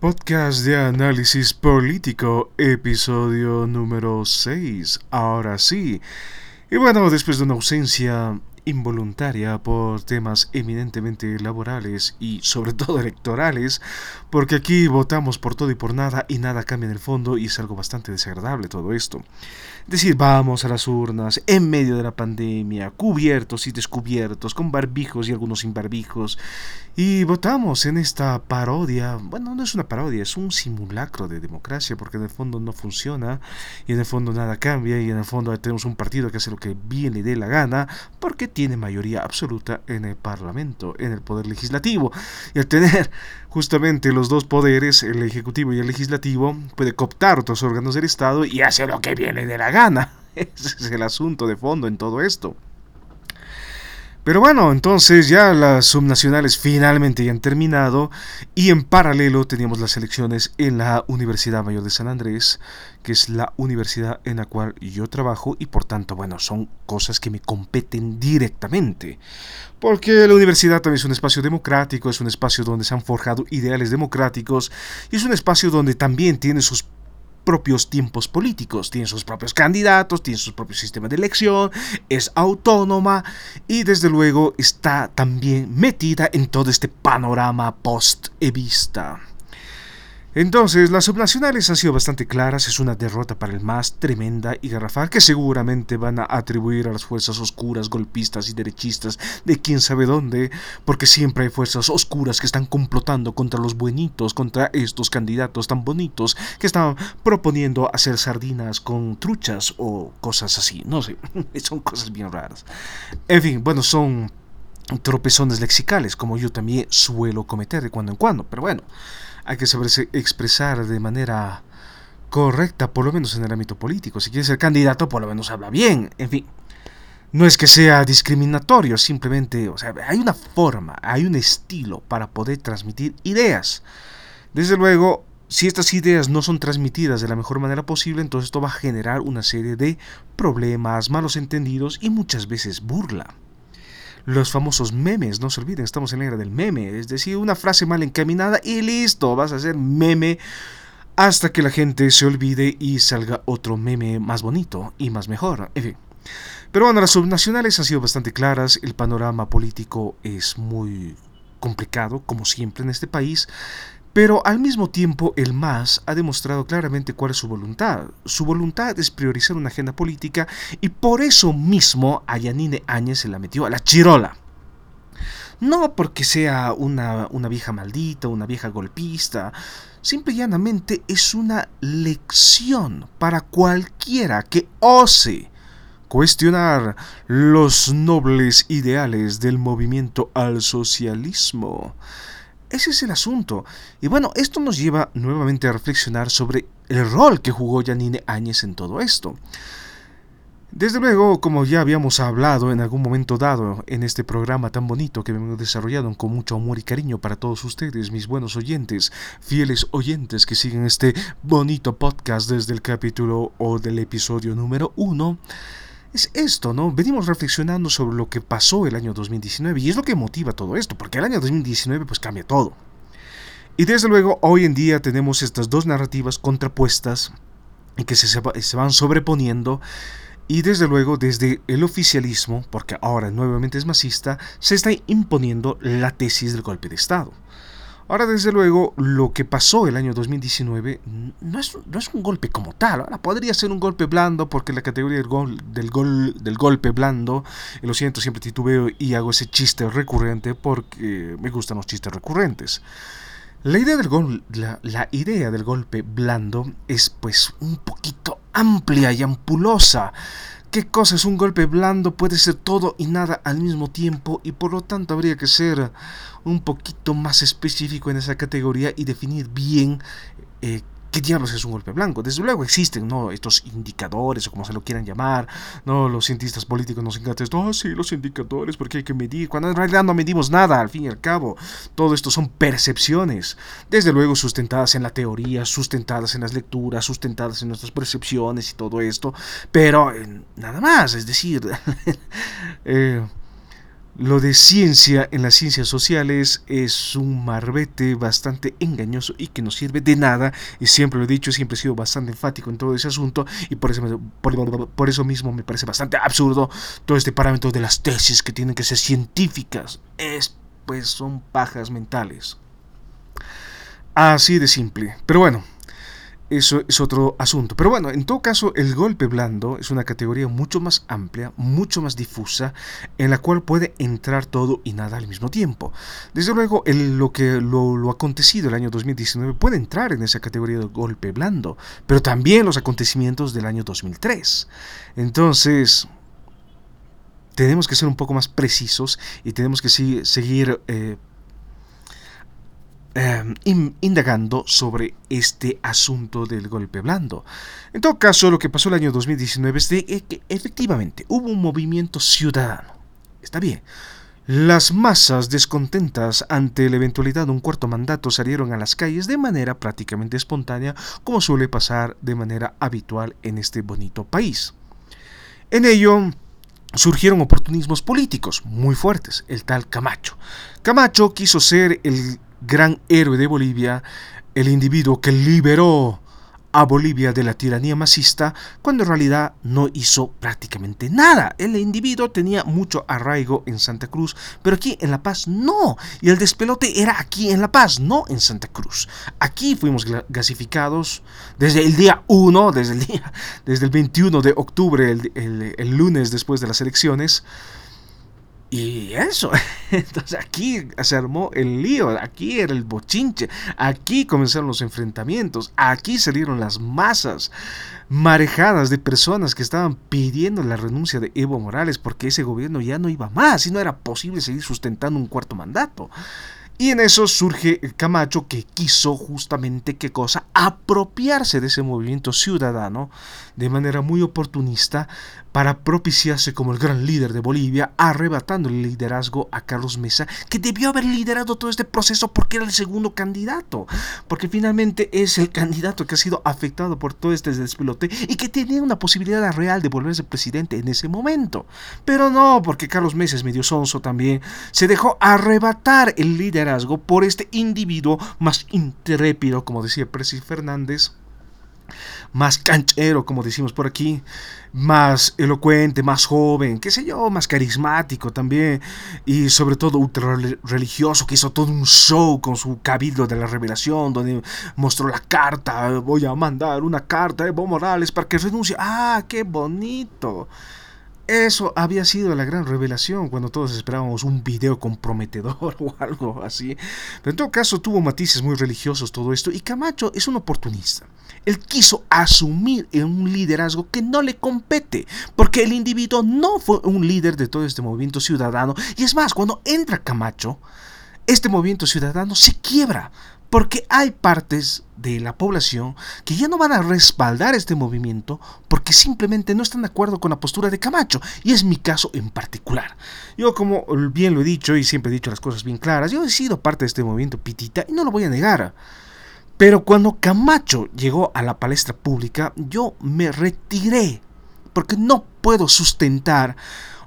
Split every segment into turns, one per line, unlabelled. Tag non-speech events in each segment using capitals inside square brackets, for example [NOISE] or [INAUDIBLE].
Podcast de análisis político, episodio número 6. Ahora sí. Y bueno, después de una ausencia involuntaria por temas eminentemente laborales y sobre todo electorales, porque aquí votamos por todo y por nada y nada cambia en el fondo y es algo bastante desagradable todo esto. Decir, vamos a las urnas en medio de la pandemia, cubiertos y descubiertos, con barbijos y algunos sin barbijos, y votamos en esta parodia, bueno, no es una parodia, es un simulacro de democracia, porque en el fondo no funciona, y en el fondo nada cambia, y en el fondo tenemos un partido que hace lo que bien le la gana, porque tiene mayoría absoluta en el Parlamento, en el Poder Legislativo, y al tener justamente los dos poderes, el Ejecutivo y el Legislativo, puede cooptar otros órganos del Estado y hace lo que bien le dé la gana. [LAUGHS] Ese es el asunto de fondo en todo esto. Pero bueno, entonces ya las subnacionales finalmente ya han terminado y en paralelo teníamos las elecciones en la Universidad Mayor de San Andrés, que es la universidad en la cual yo trabajo y por tanto, bueno, son cosas que me competen directamente. Porque la universidad también es un espacio democrático, es un espacio donde se han forjado ideales democráticos y es un espacio donde también tiene sus propios tiempos políticos, tiene sus propios candidatos, tiene su propio sistema de elección, es autónoma y desde luego está también metida en todo este panorama post-evista. Entonces, las subnacionales han sido bastante claras, es una derrota para el MAS tremenda y garrafal que seguramente van a atribuir a las fuerzas oscuras, golpistas y derechistas de quién sabe dónde, porque siempre hay fuerzas oscuras que están complotando contra los buenitos, contra estos candidatos tan bonitos que están proponiendo hacer sardinas con truchas o cosas así, no sé, [LAUGHS] son cosas bien raras. En fin, bueno, son tropezones lexicales, como yo también suelo cometer de cuando en cuando, pero bueno hay que expresar de manera correcta, por lo menos en el ámbito político. Si quieres ser candidato, por lo menos habla bien. En fin, no es que sea discriminatorio, simplemente, o sea, hay una forma, hay un estilo para poder transmitir ideas. Desde luego, si estas ideas no son transmitidas de la mejor manera posible, entonces esto va a generar una serie de problemas, malos entendidos y muchas veces burla los famosos memes, no se olviden, estamos en la era del meme, es decir, una frase mal encaminada y listo, vas a hacer meme hasta que la gente se olvide y salga otro meme más bonito y más mejor, en fin. Pero bueno, las subnacionales han sido bastante claras, el panorama político es muy complicado, como siempre en este país, pero al mismo tiempo el MAS ha demostrado claramente cuál es su voluntad. Su voluntad es priorizar una agenda política y por eso mismo a Yanine Áñez se la metió a la chirola. No porque sea una, una vieja maldita, una vieja golpista, simple y llanamente es una lección para cualquiera que ose cuestionar los nobles ideales del movimiento al socialismo. Ese es el asunto. Y bueno, esto nos lleva nuevamente a reflexionar sobre el rol que jugó Janine Áñez en todo esto. Desde luego, como ya habíamos hablado en algún momento dado en este programa tan bonito que hemos desarrollado con mucho amor y cariño para todos ustedes, mis buenos oyentes, fieles oyentes que siguen este bonito podcast desde el capítulo o del episodio número uno, es esto, ¿no? Venimos reflexionando sobre lo que pasó el año 2019 y es lo que motiva todo esto, porque el año 2019 pues cambia todo. Y desde luego hoy en día tenemos estas dos narrativas contrapuestas y que se, se van sobreponiendo y desde luego desde el oficialismo, porque ahora nuevamente es masista, se está imponiendo la tesis del golpe de Estado. Ahora, desde luego, lo que pasó el año 2019 no es, no es un golpe como tal. Ahora podría ser un golpe blando porque la categoría del, gol, del, gol, del golpe blando, lo siento, siempre titubeo y hago ese chiste recurrente porque me gustan los chistes recurrentes. La idea del, gol, la, la idea del golpe blando es pues un poquito amplia y ampulosa. ¿Qué cosa es un golpe blando? Puede ser todo y nada al mismo tiempo y por lo tanto habría que ser un poquito más específico en esa categoría y definir bien eh, ¿Qué diablos es un golpe blanco? Desde luego existen ¿no? estos indicadores o como se lo quieran llamar. ¿no? Los cientistas políticos nos encantan esto. Oh, sí, los indicadores, porque hay que medir. Cuando en realidad no medimos nada, al fin y al cabo. Todo esto son percepciones. Desde luego sustentadas en la teoría, sustentadas en las lecturas, sustentadas en nuestras percepciones y todo esto. Pero nada más, es decir... [LAUGHS] eh, lo de ciencia en las ciencias sociales es un marbete bastante engañoso y que no sirve de nada. Y siempre lo he dicho, siempre he sido bastante enfático en todo ese asunto. Y por eso, por, eso mismo me parece bastante absurdo todo este parámetro de las tesis que tienen que ser científicas. Es, pues son pajas mentales. Así de simple. Pero bueno, eso es otro asunto. Pero bueno, en todo caso, el golpe blando es una categoría mucho más amplia, mucho más difusa, en la cual puede entrar todo y nada al mismo tiempo. Desde luego, lo que lo, lo acontecido el año 2019 puede entrar en esa categoría de golpe blando, pero también los acontecimientos del año 2003. Entonces, tenemos que ser un poco más precisos y tenemos que seguir eh, Em, indagando sobre este asunto del golpe blando. En todo caso, lo que pasó el año 2019 es de que efectivamente hubo un movimiento ciudadano. Está bien. Las masas descontentas ante la eventualidad de un cuarto mandato salieron a las calles de manera prácticamente espontánea, como suele pasar de manera habitual en este bonito país. En ello, surgieron oportunismos políticos muy fuertes, el tal Camacho. Camacho quiso ser el gran héroe de Bolivia, el individuo que liberó a Bolivia de la tiranía masista, cuando en realidad no hizo prácticamente nada. El individuo tenía mucho arraigo en Santa Cruz, pero aquí en La Paz no. Y el despelote era aquí en La Paz, no en Santa Cruz. Aquí fuimos gasificados desde el día 1, desde el, día, desde el 21 de octubre, el lunes después de las elecciones. Eso, [LAUGHS] entonces aquí se armó el lío, aquí era el bochinche, aquí comenzaron los enfrentamientos, aquí salieron las masas marejadas de personas que estaban pidiendo la renuncia de Evo Morales porque ese gobierno ya no iba más y no era posible seguir sustentando un cuarto mandato. Y en eso surge Camacho que quiso justamente qué cosa, apropiarse de ese movimiento ciudadano de manera muy oportunista para propiciarse como el gran líder de Bolivia, arrebatando el liderazgo a Carlos Mesa, que debió haber liderado todo este proceso porque era el segundo candidato, porque finalmente es el candidato que ha sido afectado por todo este despelote y que tenía una posibilidad real de volverse presidente en ese momento. Pero no, porque Carlos Mesa es medio sonso también, se dejó arrebatar el liderazgo por este individuo más intrépido, como decía Presi Fernández, más canchero, como decimos por aquí, más elocuente, más joven, qué sé yo, más carismático también, y sobre todo ultra religioso, que hizo todo un show con su cabildo de la revelación, donde mostró la carta, voy a mandar una carta a Evo Morales para que renuncie. ¡Ah, qué bonito! Eso había sido la gran revelación cuando todos esperábamos un video comprometedor [LAUGHS] o algo así. Pero en todo caso tuvo matices muy religiosos todo esto y Camacho es un oportunista. Él quiso asumir un liderazgo que no le compete, porque el individuo no fue un líder de todo este movimiento ciudadano. Y es más, cuando entra Camacho, este movimiento ciudadano se quiebra, porque hay partes de la población que ya no van a respaldar este movimiento porque simplemente no están de acuerdo con la postura de Camacho. Y es mi caso en particular. Yo como bien lo he dicho y siempre he dicho las cosas bien claras, yo he sido parte de este movimiento pitita y no lo voy a negar. Pero cuando Camacho llegó a la palestra pública, yo me retiré porque no puedo sustentar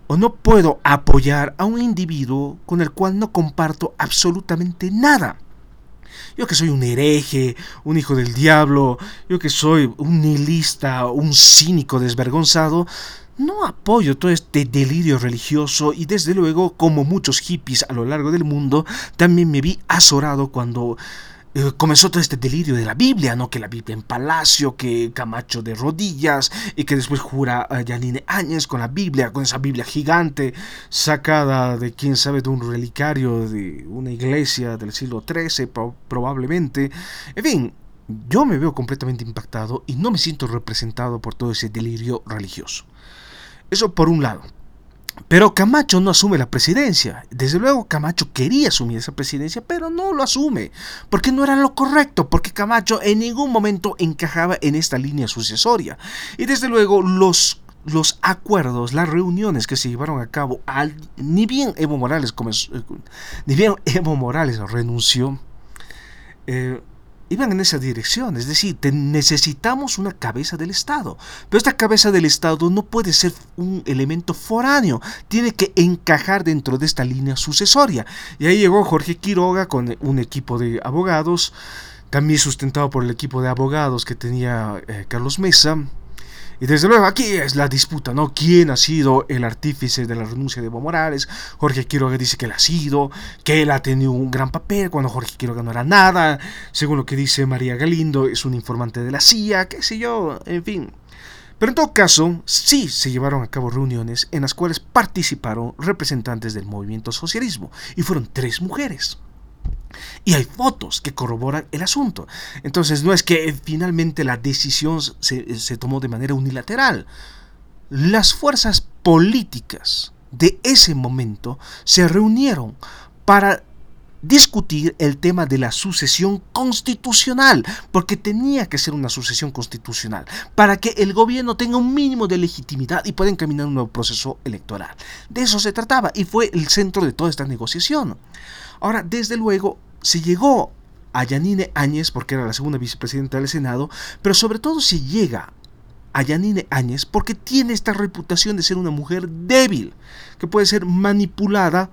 o no puedo apoyar a un individuo con el cual no comparto absolutamente nada. Yo que soy un hereje, un hijo del diablo, yo que soy un nihilista, un cínico desvergonzado, no apoyo todo este delirio religioso y desde luego, como muchos hippies a lo largo del mundo, también me vi azorado cuando eh, comenzó todo este delirio de la Biblia, ¿no? Que la Biblia en palacio, que Camacho de rodillas, y que después jura a Yanine Áñez con la Biblia, con esa Biblia gigante, sacada de quién sabe de un relicario de una iglesia del siglo XIII, probablemente. En fin, yo me veo completamente impactado y no me siento representado por todo ese delirio religioso. Eso por un lado. Pero Camacho no asume la presidencia. Desde luego Camacho quería asumir esa presidencia, pero no lo asume, porque no era lo correcto, porque Camacho en ningún momento encajaba en esta línea sucesoria. Y desde luego los, los acuerdos, las reuniones que se llevaron a cabo, ni bien Evo Morales comenzó, ni bien Evo Morales renunció, eh, iban en esa dirección, es decir, necesitamos una cabeza del Estado, pero esta cabeza del Estado no puede ser un elemento foráneo, tiene que encajar dentro de esta línea sucesoria. Y ahí llegó Jorge Quiroga con un equipo de abogados, también sustentado por el equipo de abogados que tenía eh, Carlos Mesa, y desde luego aquí es la disputa, ¿no? ¿Quién ha sido el artífice de la renuncia de Evo Morales? Jorge Quiroga dice que él ha sido, que él ha tenido un gran papel cuando Jorge Quiroga no era nada. Según lo que dice María Galindo, es un informante de la CIA, qué sé yo, en fin. Pero en todo caso, sí se llevaron a cabo reuniones en las cuales participaron representantes del movimiento socialismo, y fueron tres mujeres. Y hay fotos que corroboran el asunto. Entonces no es que finalmente la decisión se, tomó de manera unilateral. Las fuerzas políticas de ese momento se reunieron para discutir el tema de la sucesión constitucional, porque tenía que ser una sucesión constitucional, para que el gobierno tenga un mínimo de legitimidad y pueda encaminar un nuevo proceso electoral. De eso se trataba y fue el centro de toda esta negociación. Ahora, desde luego, se llegó a Yanine Áñez, porque era la segunda vicepresidenta del Senado, pero sobre todo se llega a Yanine Áñez porque tiene esta reputación de ser una mujer débil, que puede ser manipulada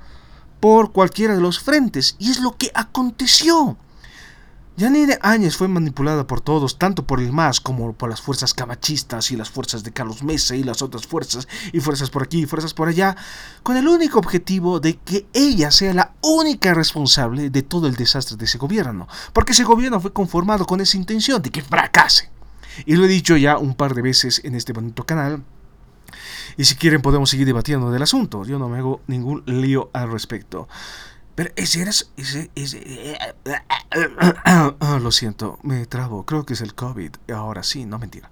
por cualquiera de los frentes, y es lo que aconteció. Yanine Áñez fue manipulada por todos, tanto por el MAS como por las fuerzas camachistas y las fuerzas de Carlos Mesa y las otras fuerzas, y fuerzas por aquí y fuerzas por allá, con el único objetivo de que ella sea la única responsable de todo el desastre de ese gobierno, porque ese gobierno fue conformado con esa intención de que fracase. Y lo he dicho ya un par de veces en este bonito canal, y si quieren podemos seguir debatiendo del asunto, yo no me hago ningún lío al respecto. Pero ese era... Ese, ese, [COUGHS] lo siento, me trabo. Creo que es el COVID. Ahora sí, no mentira.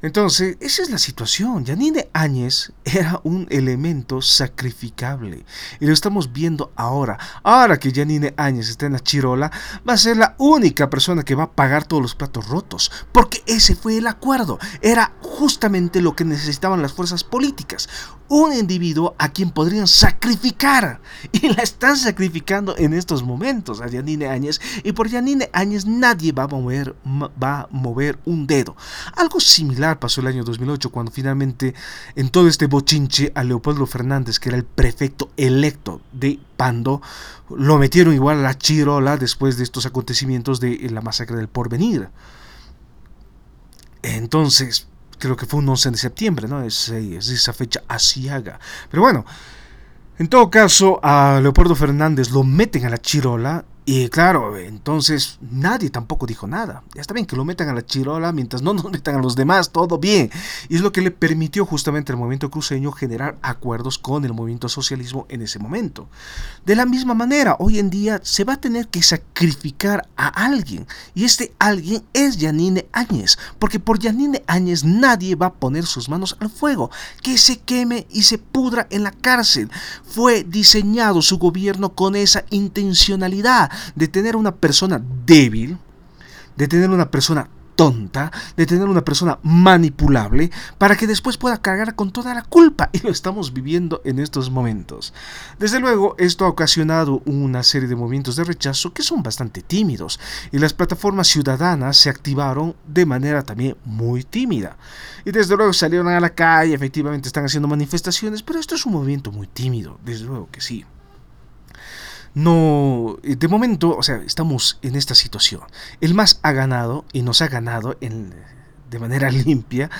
Entonces, esa es la situación. Yanine Áñez era un elemento sacrificable. Y lo estamos viendo ahora. Ahora que Yanine Áñez está en la chirola, va a ser la única persona que va a pagar todos los platos rotos. Porque ese fue el acuerdo. Era justamente lo que necesitaban las fuerzas políticas. Un individuo a quien podrían sacrificar. Y la están sacrificando en estos momentos a Yanine Áñez. Y por Yanine Áñez nadie va a mover, va a mover un dedo. Algo similar pasó el año 2008 cuando finalmente en todo este bochinche a Leopoldo Fernández, que era el prefecto electo de Pando, lo metieron igual a la chirola después de estos acontecimientos de la masacre del porvenir. Entonces, creo que fue un 11 de septiembre, ¿no? Es, es esa fecha asiaga. Pero bueno, en todo caso, a Leopoldo Fernández lo meten a la chirola y claro, entonces nadie tampoco dijo nada. Ya está bien que lo metan a la chirola mientras no [LAUGHS] nos metan a los demás, todo bien. Y es lo que le permitió justamente al movimiento cruceño generar acuerdos con el movimiento socialismo en ese momento. De la misma manera, hoy en día se va a tener que sacrificar a alguien. Y este alguien es Yanine Áñez. Porque por Yanine Áñez nadie va a poner sus manos al fuego. Que se queme y se pudra en la cárcel. Fue diseñado su gobierno con esa intencionalidad de tener una persona débil, de tener una persona tonta, de tener una persona manipulable, para que después pueda cargar con toda la culpa. [LAUGHS] Y lo estamos viviendo en estos momentos. Desde luego, esto ha ocasionado una serie de movimientos de rechazo que son bastante tímidos, y las plataformas ciudadanas se activaron de manera también muy tímida. Y desde luego salieron a la calle, efectivamente están haciendo manifestaciones, pero esto es un movimiento muy tímido, desde luego que sí no, eh, de momento, o sea, estamos en esta situación. El más ha ganado y nos ha ganado en, de manera [LAUGHS] limpia.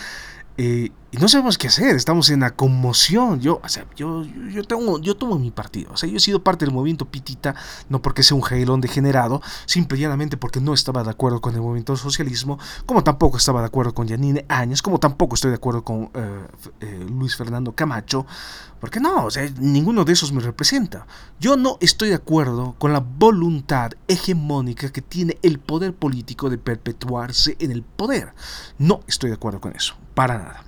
Eh, y no sabemos qué hacer, estamos en la conmoción. Yo, o sea, yo, yo, tengo, yo tomo mi partido. O sea, yo he sido parte del movimiento Pitita, no porque sea un jailón degenerado, simple y porque no estaba de acuerdo con el movimiento socialismo, como tampoco estaba de acuerdo con Yanine Áñez, como tampoco estoy de acuerdo con eh, eh, Luis Fernando Camacho, porque no, o sea, ninguno de esos me representa. Yo no estoy de acuerdo con la voluntad hegemónica que tiene el poder político de perpetuarse en el poder. No estoy de acuerdo con eso, para nada.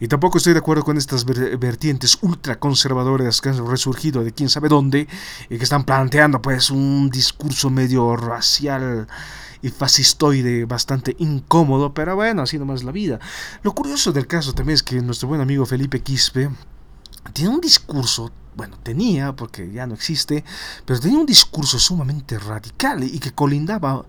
Y tampoco estoy de acuerdo con estas vertientes ultraconservadoras que han resurgido de quién sabe dónde y que están planteando pues un discurso medio racial y fascistoide bastante incómodo, pero bueno, así nomás la vida. Lo curioso del caso también es que nuestro buen amigo Felipe Quispe tiene un discurso bueno, tenía, porque ya no existe, pero tenía un discurso sumamente radical y que colindaba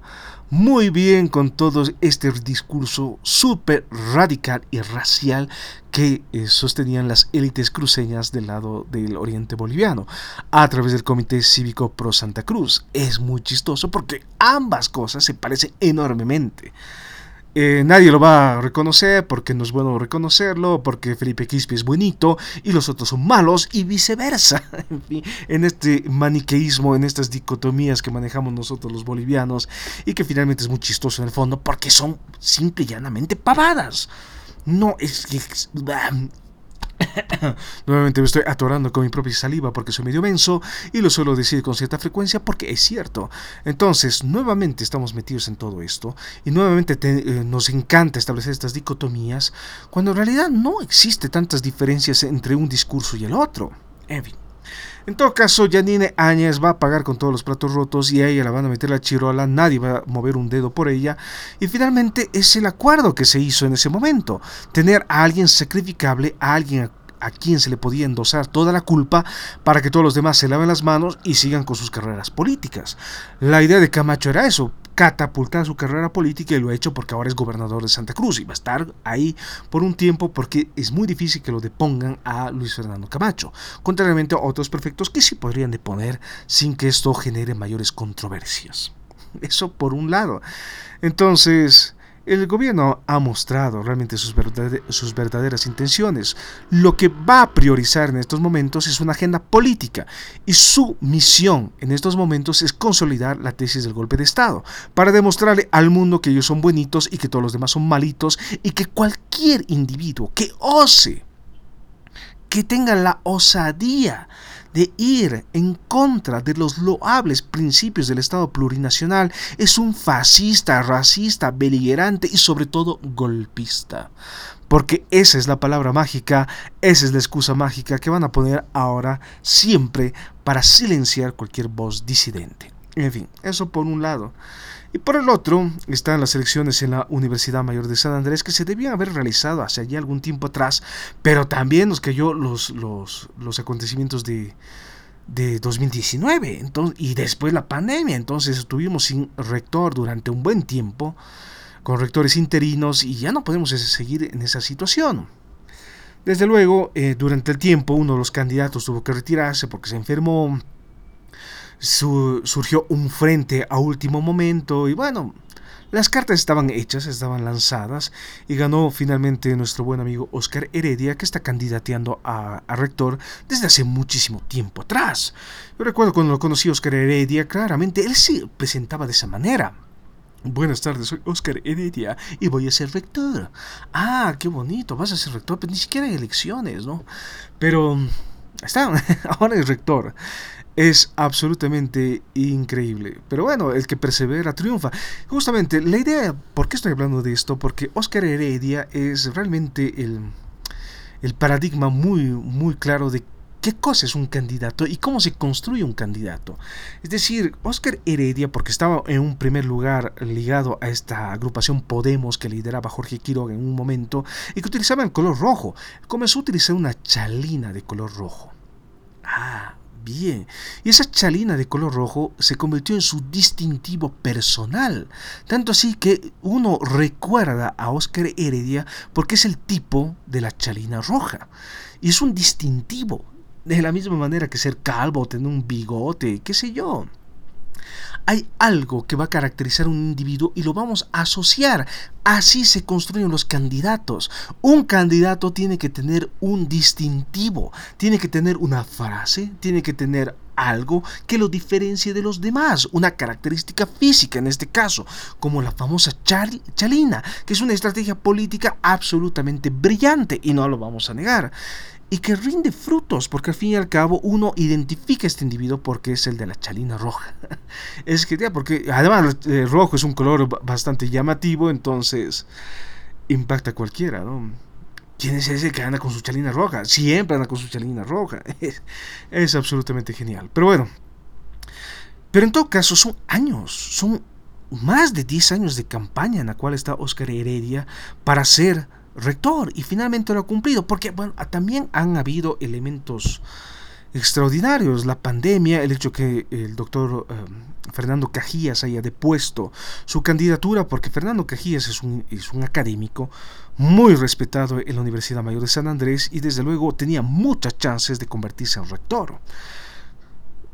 muy bien con todo este discurso súper radical y racial que eh, sostenían las élites cruceñas del lado del oriente boliviano a través del Comité Cívico Pro Santa Cruz. Es muy chistoso porque ambas cosas se parecen enormemente. Eh, nadie lo va a reconocer porque no es bueno reconocerlo, porque Felipe Quispe es bonito y los otros son malos y viceversa. [LAUGHS] en, fin, en este maniqueísmo, en estas dicotomías que manejamos nosotros los bolivianos y que finalmente es muy chistoso en el fondo porque son simple y llanamente pavadas. No es que [COUGHS] Nuevamente me estoy atorando con mi propia saliva porque soy medio menso y lo suelo decir con cierta frecuencia porque es cierto. Entonces, nuevamente estamos metidos en todo esto y nuevamente eh, nos encanta establecer estas dicotomías cuando en realidad no existe tantas diferencias entre un discurso y el otro. En. En todo caso, Janine Áñez va a pagar con todos los platos rotos y a ella la van a meter la chirola, nadie va a mover un dedo por ella. Y finalmente es el acuerdo que se hizo en ese momento, tener a alguien sacrificable, a alguien a quien se le podía endosar toda la culpa para que todos los demás se laven las manos y sigan con sus carreras políticas. La idea de Camacho era eso, catapultar su carrera política y lo ha hecho porque ahora es gobernador de Santa Cruz y va a estar ahí por un tiempo porque es muy difícil que lo depongan a Luis Fernando Camacho, contrariamente a otros prefectos que sí podrían deponer sin que esto genere mayores controversias. Eso por un lado. Entonces, el gobierno ha mostrado realmente sus, verdaderas intenciones. Lo que va a priorizar en estos momentos es una agenda política y su misión en estos momentos es consolidar la tesis del golpe de Estado para demostrarle al mundo que ellos son buenitos y que todos los demás son malitos y que cualquier individuo que ose, que tenga la osadía de ir en contra de los loables principios del Estado plurinacional es un fascista, racista, beligerante y sobre todo golpista. Porque esa es la palabra mágica, esa es la excusa mágica que van a poner ahora siempre para silenciar cualquier voz disidente. En fin, eso por un lado. Y por el otro están las elecciones en la Universidad Mayor de San Andrés que se debían haber realizado hace allí algún tiempo atrás, pero también nos cayó los, los, los acontecimientos de, de 2019 entonces, y después la pandemia. Entonces estuvimos sin rector durante un buen tiempo, con rectores interinos y ya no podemos seguir en esa situación. Desde luego, eh, durante el tiempo uno de los candidatos tuvo que retirarse porque se enfermó surgió un frente a último momento y bueno, las cartas estaban hechas, estaban lanzadas y ganó finalmente nuestro buen amigo Oscar Heredia que está candidateando a, rector desde hace muchísimo tiempo atrás. Yo recuerdo cuando lo conocí Oscar Heredia, claramente él se presentaba de esa manera. Buenas tardes, soy Oscar Heredia y voy a ser rector. Ah, qué bonito, vas a ser rector, pero ni siquiera hay elecciones, ¿no? Pero está, [LAUGHS] ahora es rector es absolutamente increíble. Pero bueno, el que persevera triunfa. Justamente, la idea, ¿por qué estoy hablando de esto? Porque Oscar Heredia es realmente el, el paradigma muy, muy claro de qué cosa es un candidato y cómo se construye un candidato. Es decir, Oscar Heredia, porque estaba en un primer lugar ligado a esta agrupación Podemos que lideraba Jorge Quiroga en un momento y que utilizaba el color rojo, comenzó a utilizar una chalina de color rojo. Ah, Bien, y esa chalina de color rojo se convirtió en su distintivo personal, tanto así que uno recuerda a Oscar Heredia porque es el tipo de la chalina roja, y es un distintivo, de la misma manera que ser calvo, tener un bigote, qué sé yo. Hay algo que va a caracterizar a un individuo y lo vamos a asociar. Así se construyen los candidatos. Un candidato tiene que tener un distintivo, tiene que tener una frase, tiene que tener algo que lo diferencie de los demás, una característica física en este caso, como la famosa chalina, que es una estrategia política absolutamente brillante y no lo vamos a negar y que rinde frutos, porque al fin y al cabo uno identifica a este individuo porque es el de la chalina roja. [LAUGHS] es que porque además eh, rojo es un color bastante llamativo, entonces impacta a cualquiera, ¿no? ¿Quién es ese que anda con su chalina roja? Siempre anda con su chalina roja. [LAUGHS] Es, absolutamente genial. Pero bueno, pero en todo caso son años, son más de 10 años de campaña en la cual está Oscar Heredia para ser rector y finalmente lo ha cumplido porque bueno, también han habido elementos extraordinarios. La pandemia, el hecho que el doctor eh, Fernando Cajías haya depuesto su candidatura, porque Fernando Cajías es un, es un académico muy respetado en la Universidad Mayor de San Andrés y desde luego tenía muchas chances de convertirse en rector.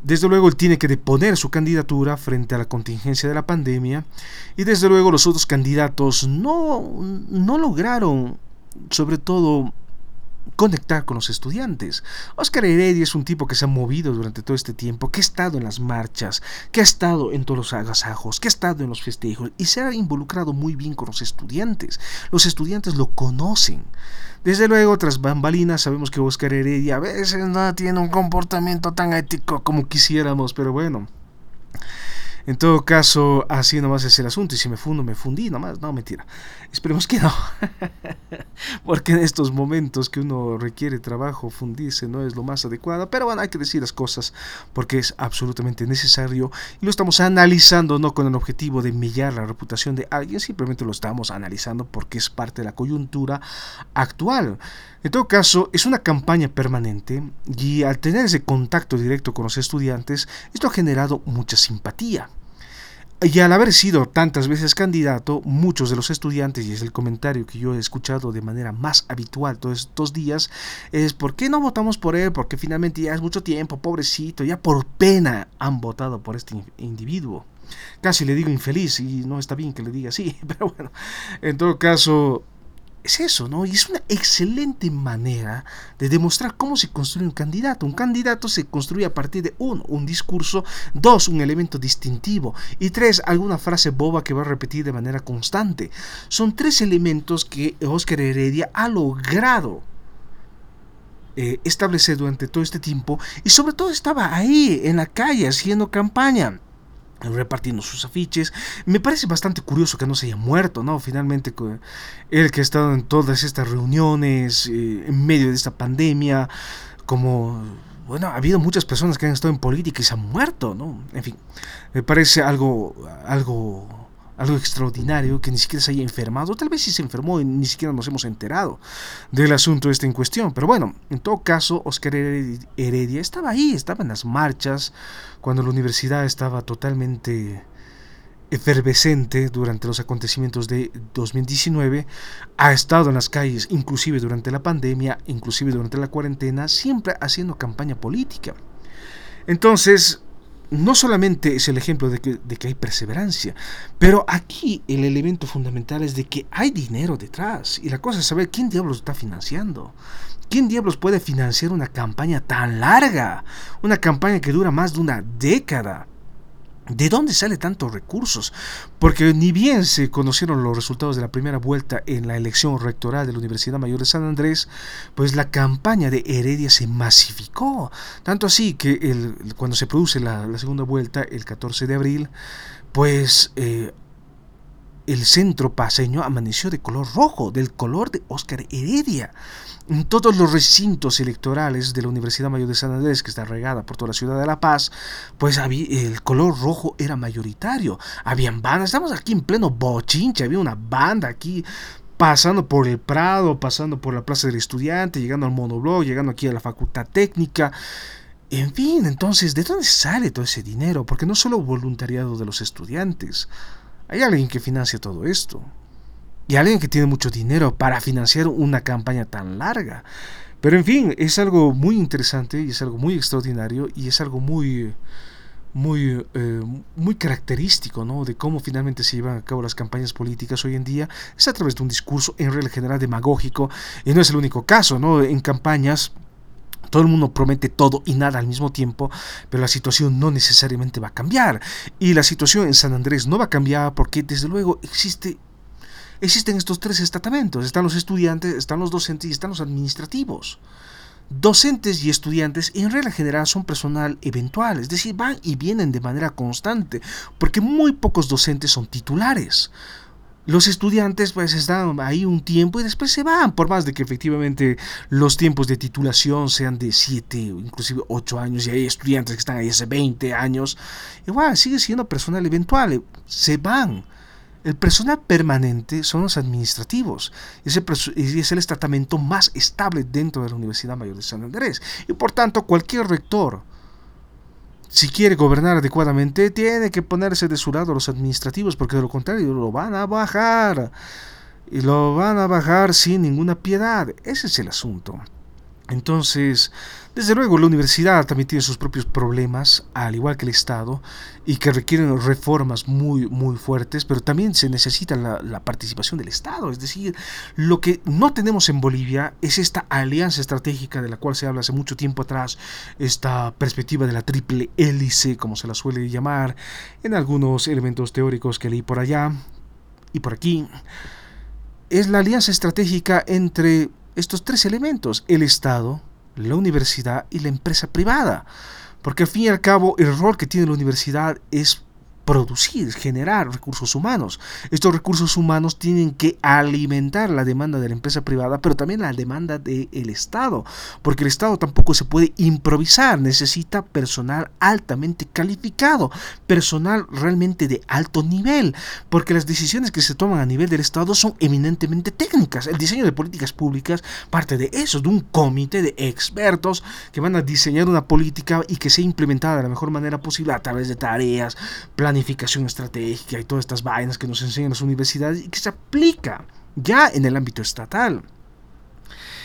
Desde luego él tiene que deponer su candidatura frente a la contingencia de la pandemia y desde luego los otros candidatos no, no lograron sobre todo conectar con los estudiantes. Oscar Heredia es un tipo que se ha movido durante todo este tiempo, que ha estado en las marchas, que ha estado en todos los agasajos, que ha estado en los festejos y se ha involucrado muy bien con los estudiantes. Los estudiantes lo conocen. Desde luego, tras bambalinas, sabemos que Oscar Heredia a veces no tiene un comportamiento tan ético como quisiéramos, pero bueno. En todo caso, así nomás es el asunto. Y si me fundo, me fundí nomás. No, mentira. Esperemos que no. [LAUGHS] Porque en estos momentos que uno requiere trabajo, fundirse no es lo más adecuado. Pero bueno, hay que decir las cosas porque es absolutamente necesario. Y lo estamos analizando no con el objetivo de millar la reputación de alguien. Simplemente lo estamos analizando porque es parte de la coyuntura actual. En todo caso, es una campaña permanente y al tener ese contacto directo con los estudiantes, esto ha generado mucha simpatía. Y al haber sido tantas veces candidato, muchos de los estudiantes, y es el comentario que yo he escuchado de manera más habitual todos estos días, es ¿por qué no votamos por él? Porque finalmente ya es mucho tiempo, pobrecito, ya por pena han votado por este individuo. Casi le digo infeliz y no está bien que le diga así, [LAUGHS] pero bueno, en todo caso, es eso, ¿no? Y es una excelente manera de demostrar cómo se construye un candidato. Un candidato se construye a partir de uno, un discurso, dos, un elemento distintivo y tres, alguna frase boba que va a repetir de manera constante. Son tres elementos que Oscar Heredia ha logrado eh, establecer durante todo este tiempo y sobre todo estaba ahí en la calle haciendo campaña repartiendo sus afiches. Me parece bastante curioso que no se haya muerto, ¿no? Finalmente, él que ha estado en todas estas reuniones, eh, en medio de esta pandemia, como, bueno, ha habido muchas personas que han estado en política y se han muerto, ¿no? En fin, me parece algo, algo algo extraordinario que ni siquiera se haya enfermado, tal vez si se enfermó y ni siquiera nos hemos enterado del asunto este en cuestión. Pero bueno, en todo caso, Oscar Heredia estaba ahí, estaba en las marchas, cuando la universidad estaba totalmente efervescente durante los acontecimientos de 2019, ha estado en las calles, inclusive durante la pandemia, inclusive durante la cuarentena, siempre haciendo campaña política. Entonces, no solamente es el ejemplo de que, hay perseverancia, pero aquí el elemento fundamental es de que hay dinero detrás. Y la cosa es saber quién diablos está financiando. ¿Quién diablos puede financiar una campaña tan larga? Una campaña que dura más de una década. ¿De dónde sale tantos recursos? Porque ni bien se conocieron los resultados de la primera vuelta en la elección rectoral de la Universidad Mayor de San Andrés, pues la campaña de Heredia se masificó. Tanto así que cuando se produce la, segunda vuelta, el 14 de abril, pues eh, el centro paseño amaneció de color rojo, del color de Óscar Heredia. En todos los recintos electorales de la Universidad Mayor de San Andrés, que está regada por toda la ciudad de La Paz, pues el color rojo era mayoritario. Habían bandas, estamos aquí en pleno bochinche, había una banda aquí pasando por el Prado, pasando por la Plaza del Estudiante, llegando al monoblog, llegando aquí a la Facultad Técnica. En fin, entonces, ¿de dónde sale todo ese dinero? Porque no solo voluntariado de los estudiantes, hay alguien que financia todo esto y alguien que tiene mucho dinero para financiar una campaña tan larga. Pero en fin, es algo muy interesante y es algo muy extraordinario y es algo muy muy, eh, muy característico ¿no? de cómo finalmente se llevan a cabo las campañas políticas hoy en día, es a través de un discurso en regla general demagógico, y no es el único caso, ¿no? en campañas todo el mundo promete todo y nada al mismo tiempo, pero la situación no necesariamente va a cambiar. Y la situación en San Andrés no va a cambiar porque desde luego existe existen estos tres estamentos. Están los estudiantes, están los docentes y están los administrativos. Docentes y estudiantes en regla general son personal eventual, es decir, van y vienen de manera constante, porque muy pocos docentes son titulares. Los estudiantes pues están ahí un tiempo y después se van, por más de que efectivamente los tiempos de titulación sean de 7 o inclusive 8 años y hay estudiantes que están ahí hace 20 años, igual sigue siendo personal eventual, se van El personal permanente son los administrativos y es el más estable dentro de la Universidad Mayor de San Andrés. Y por tanto, cualquier rector, si quiere gobernar adecuadamente, tiene que ponerse de su lado los administrativos, porque de lo contrario lo van a bajar. Y lo van a bajar sin ninguna piedad. Ese es el asunto. Entonces, desde luego, la universidad también tiene sus propios problemas, al igual que el Estado, y que requieren reformas muy, muy fuertes, pero también se necesita la, participación del Estado. Es decir, lo que no tenemos en Bolivia es esta alianza estratégica de la cual se habla hace mucho tiempo atrás, esta perspectiva de la triple hélice, como se la suele llamar, en algunos elementos teóricos que leí por allá y por aquí. Es la alianza estratégica entre estos tres elementos, el Estado, la universidad y la empresa privada. Porque al fin y al cabo el rol que tiene la universidad es producir, generar recursos humanos. Estos recursos humanos tienen que alimentar la demanda de la empresa privada, pero también la demanda del Estado, porque el Estado tampoco se puede improvisar, necesita personal altamente calificado, personal realmente de alto nivel, porque las decisiones que se toman a nivel del Estado son eminentemente técnicas. El diseño de políticas públicas parte de eso, de un comité de expertos que van a diseñar una política y que sea implementada de la mejor manera posible a través de tareas, planes, planificación estratégica y todas estas vainas que nos enseñan las universidades y que se aplica ya en el ámbito estatal.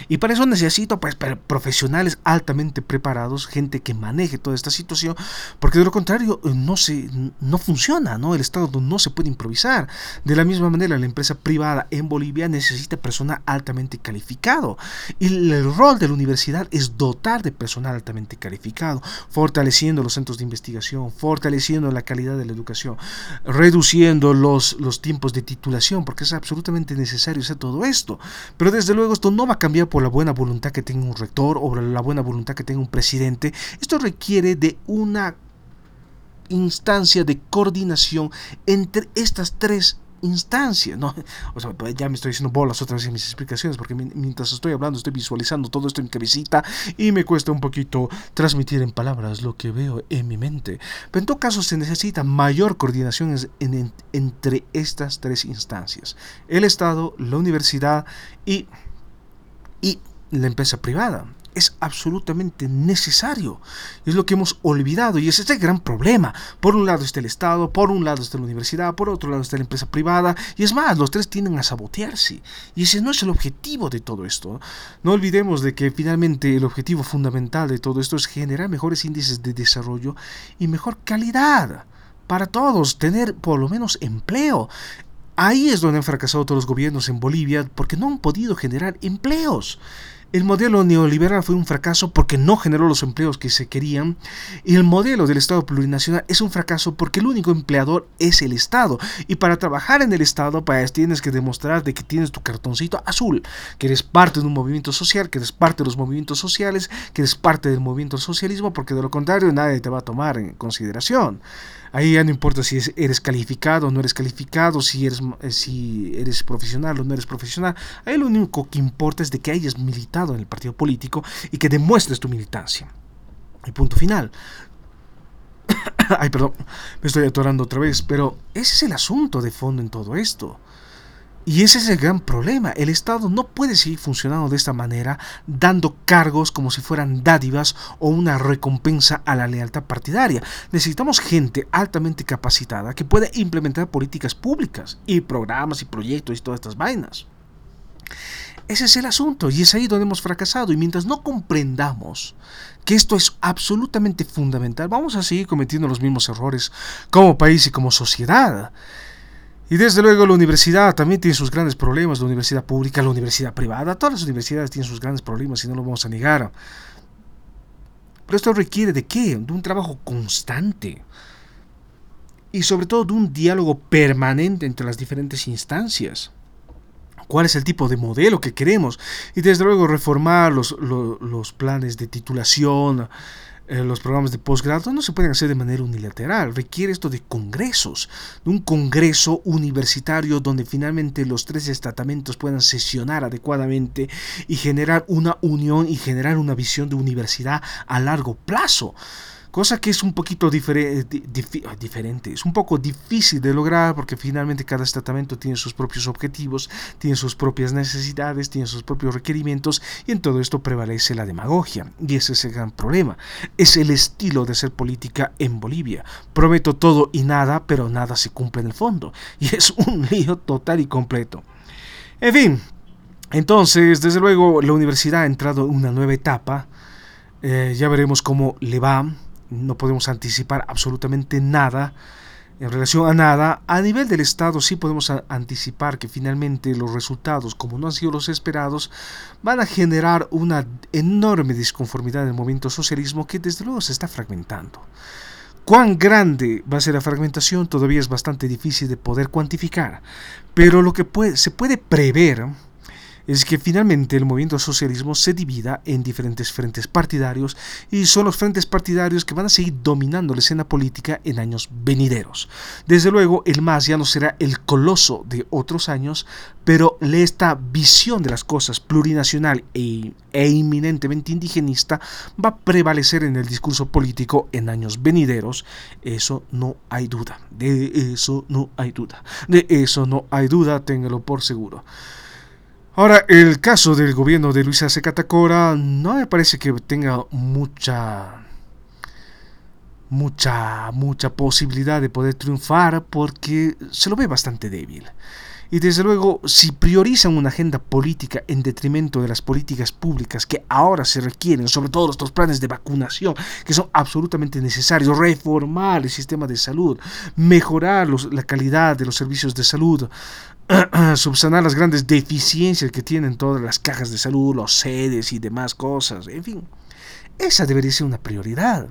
Y para eso necesito pues profesionales altamente preparados, gente que maneje toda esta situación, porque de lo contrario eh, no se no funciona, ¿no? El Estado no se puede improvisar. De la misma manera, la empresa privada en Bolivia necesita personal altamente calificado. Y el rol de la universidad es dotar de personal altamente calificado, fortaleciendo los centros de investigación, fortaleciendo la calidad de la educación, reduciendo los, los tiempos de titulación, porque es absolutamente necesario hacer todo esto. Pero desde luego esto no va a cambiar por la buena voluntad que tenga un rector o la buena voluntad que tenga un presidente. Esto requiere de una instancia de coordinación entre estas tres instancias, ¿no? [LAUGHS] O sea, pues ya me estoy diciendo bolas otra vez en mis explicaciones, porque mientras estoy hablando estoy visualizando todo esto en mi cabecita y me cuesta un poquito transmitir en palabras lo que veo en mi mente. Pero en todo caso se necesita mayor coordinación entre estas tres instancias, el Estado, la universidad y y la empresa privada. Es absolutamente necesario. Es lo que hemos olvidado y es el gran problema. Por un lado está el Estado, por un lado está la universidad, por otro lado está la empresa privada. Y es más, los tres tienden a sabotearse. Y ese no es el objetivo de todo esto. No olvidemos de que finalmente el objetivo fundamental de todo esto es generar mejores índices de desarrollo y mejor calidad para todos, tener por lo menos empleo. Ahí es donde han fracasado todos los gobiernos en Bolivia porque no han podido generar empleos. El modelo neoliberal fue un fracaso porque no generó los empleos que se querían y el modelo del Estado plurinacional es un fracaso porque el único empleador es el Estado y para trabajar en el Estado pues, tienes que demostrar de que tienes tu cartoncito azul, que eres parte de un movimiento social, que eres parte de los movimientos sociales, que eres parte del movimiento socialismo porque de lo contrario nadie te va a tomar en consideración. Ahí ya no importa si eres calificado o no eres calificado, si eres, eh, si eres profesional o no eres profesional. Ahí lo único que importa es de que hayas militado en el partido político y que demuestres tu militancia. Y punto final. [COUGHS] Ay, perdón, me estoy atorando otra vez, pero ese es el asunto de fondo en todo esto. Y ese es el gran problema. El Estado no puede seguir funcionando de esta manera, dando cargos como si fueran dádivas o una recompensa a la lealtad partidaria. Necesitamos gente altamente capacitada que pueda implementar políticas públicas y programas y proyectos y todas estas vainas. Ese es el asunto y es ahí donde hemos fracasado. Y mientras no comprendamos que esto es absolutamente fundamental, vamos a seguir cometiendo los mismos errores como país y como sociedad. Y desde luego la universidad también tiene sus grandes problemas, la universidad pública, la universidad privada, todas las universidades tienen sus grandes problemas y no lo vamos a negar. Pero esto requiere de qué? De un trabajo constante. Y sobre todo de un diálogo permanente entre las diferentes instancias. ¿Cuál es el tipo de modelo que queremos? Y desde luego reformar los, los planes de titulación, eh, los programas de posgrado no se pueden hacer de manera unilateral, requiere esto de congresos, de un congreso universitario donde finalmente los tres estatamentos puedan sesionar adecuadamente y generar una unión y generar una visión de universidad a largo plazo cosa que es un poquito diferente, es un poco difícil de lograr porque finalmente cada tratamiento tiene sus propios objetivos, tiene sus propias necesidades, tiene sus propios requerimientos y en todo esto prevalece la demagogia y ese es el gran problema, es el estilo de hacer política en Bolivia, prometo todo y nada, pero nada se cumple en el fondo [LAUGHS] y es un lío total y completo. En fin, entonces, desde luego, la universidad ha entrado en una nueva etapa. Eh, ya veremos cómo le va. No podemos anticipar absolutamente nada en relación a nada. A nivel del Estado sí podemos anticipar que finalmente los resultados, como no han sido los esperados, van a generar una enorme disconformidad en el movimiento socialismo que desde luego se está fragmentando. Cuán grande va a ser la fragmentación todavía es bastante difícil de poder cuantificar, pero lo que se puede prever es que finalmente el movimiento socialismo se divida en diferentes frentes partidarios y son los frentes partidarios que van a seguir dominando la escena política en años venideros. Desde luego, el MAS ya no será el coloso de otros años, pero esta visión de las cosas plurinacional e, e inminentemente indigenista va a prevalecer en el discurso político en años venideros. Eso no hay duda. De eso no hay duda. De eso no hay duda, téngalo por seguro. Ahora, el caso del gobierno de Luisa Secatacora no me parece que tenga mucha mucha mucha posibilidad de poder triunfar porque se lo ve bastante débil. Y desde luego, si priorizan una agenda política en detrimento de las políticas públicas que ahora se requieren, sobre todo estos planes de vacunación, que son absolutamente necesarios, reformar el sistema de salud, mejorar la calidad de los servicios de salud, [CLEARS THROAT] subsanar las grandes deficiencias que tienen todas las cajas de salud, los sedes y demás cosas, en fin, esa debería ser una prioridad.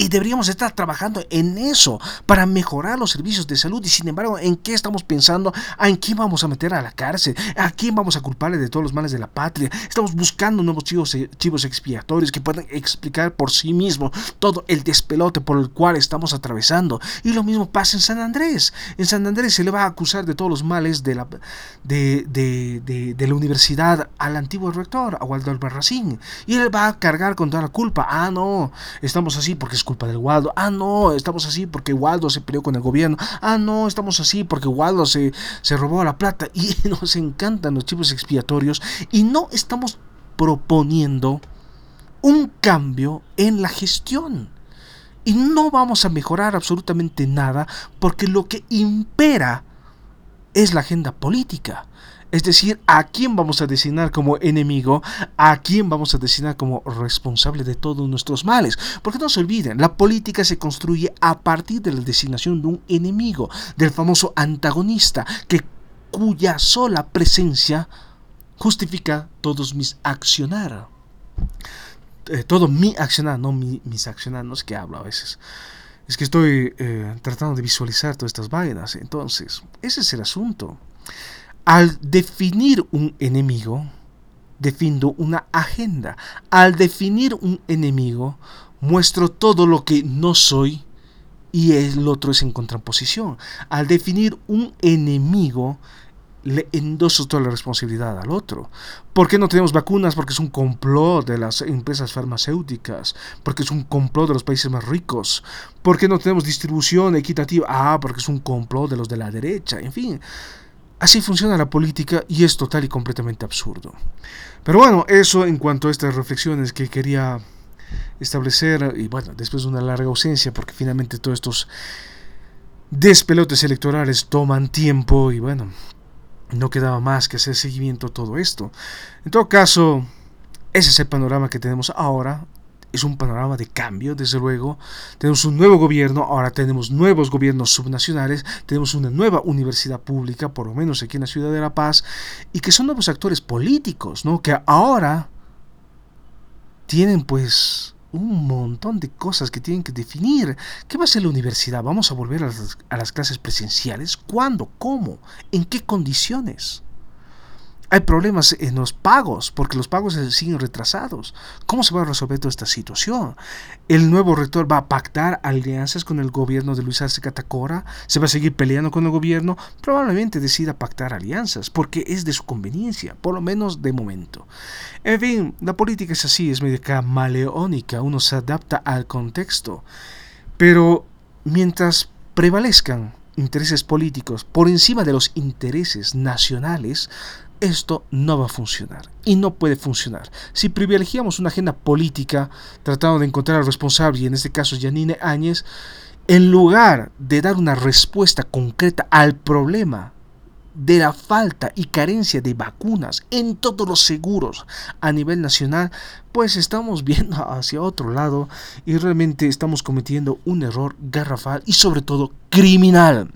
Y deberíamos estar trabajando en eso para mejorar los servicios de salud. Y sin embargo, ¿en qué estamos pensando? ¿En quién vamos a meter a la cárcel? ¿A quién vamos a culparle de todos los males de la patria? Estamos buscando nuevos chivos, chivos expiatorios que puedan explicar por sí mismos todo el despelote por el cual estamos atravesando. Y lo mismo pasa en San Andrés. En San Andrés se le va a acusar de todos los males de la, de, de, de, la universidad al antiguo rector, a Waldo Albarracín. Y él va a cargar con toda la culpa. Ah, no, estamos así porque es culpa del Waldo. Ah, no, estamos así porque Waldo se peleó con el gobierno. Ah, no, estamos así porque Waldo se, se robó la plata. [LAUGHS] Y nos encantan los chivos expiatorios. Y no estamos proponiendo un cambio en la gestión. Y no vamos a mejorar absolutamente nada porque lo que impera es la agenda política. Es decir, a quién vamos a designar como enemigo, a quién vamos a designar como responsable de todos nuestros males. Porque no se olviden, la política se construye a partir de la designación de un enemigo, del famoso antagonista, que, cuya sola presencia justifica todos mis accionar. Eh, todo mi accionar, no mis accionar, no es que hablo a veces. Es que estoy eh, tratando de visualizar todas estas vainas. Entonces, ese es el asunto. Al definir un enemigo, defino una agenda. Al definir un enemigo, muestro todo lo que no soy y el otro es en contraposición. Al definir un enemigo, le endoso toda la responsabilidad al otro. ¿Por qué no tenemos vacunas? Porque es un complot de las empresas farmacéuticas, porque es un complot de los países más ricos. ¿Por qué no tenemos distribución equitativa? Ah, porque es un complot de los de la derecha. En fin, Así funciona la política y es total y completamente absurdo. Pero bueno, eso en cuanto a estas reflexiones que quería establecer y bueno, después de una larga ausencia porque finalmente todos estos despelotes electorales toman tiempo y bueno, no quedaba más que hacer seguimiento a todo esto. En todo caso, ese es el panorama que tenemos ahora es un panorama de cambio, desde luego. Tenemos un nuevo gobierno, ahora tenemos nuevos gobiernos subnacionales, tenemos una nueva universidad pública, por lo menos aquí en la ciudad de La Paz, y que son nuevos actores políticos, ¿no? Que ahora tienen pues un montón de cosas que tienen que definir. ¿Qué va a ser la universidad? ¿Vamos a volver a las, a las clases presenciales? ¿Cuándo? ¿Cómo? ¿En qué condiciones? Hay problemas en los pagos, porque los pagos siguen retrasados. ¿Cómo se va a resolver toda esta situación? ¿El nuevo rector va a pactar alianzas con el gobierno de Luis Arce Catacora? ¿Se va a seguir peleando con el gobierno? Probablemente decida pactar alianzas, porque es de su conveniencia, por lo menos de momento. En fin, la política es así, es medio camaleónica, uno se adapta al contexto. Pero mientras prevalezcan intereses políticos por encima de los intereses nacionales, esto no va a funcionar y no puede funcionar. Si privilegiamos una agenda política tratando de encontrar al responsable, y en este caso Yanine Áñez, en lugar de dar una respuesta concreta al problema de la falta y carencia de vacunas en todos los seguros a nivel nacional, pues estamos [LAUGHS] viendo hacia otro lado y realmente estamos cometiendo un error garrafal y sobre todo criminal.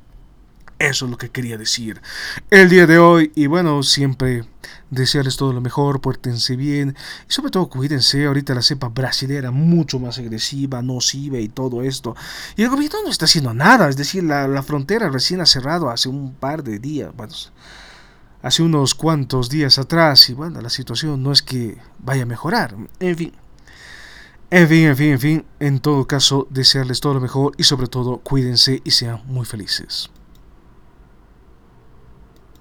Eso es lo que quería decir el día de hoy. Y bueno, siempre desearles todo lo mejor, puértense bien y sobre todo cuídense. Ahorita la cepa brasilera mucho más agresiva, nociva y todo esto. Y el gobierno no está haciendo nada. Es decir, la, frontera recién ha cerrado hace un par de días. Bueno, hace unos cuantos días atrás. Y bueno, la situación no es que vaya a mejorar. En fin. En fin, en fin, en fin. En todo caso, desearles todo lo mejor y sobre todo cuídense y sean muy felices.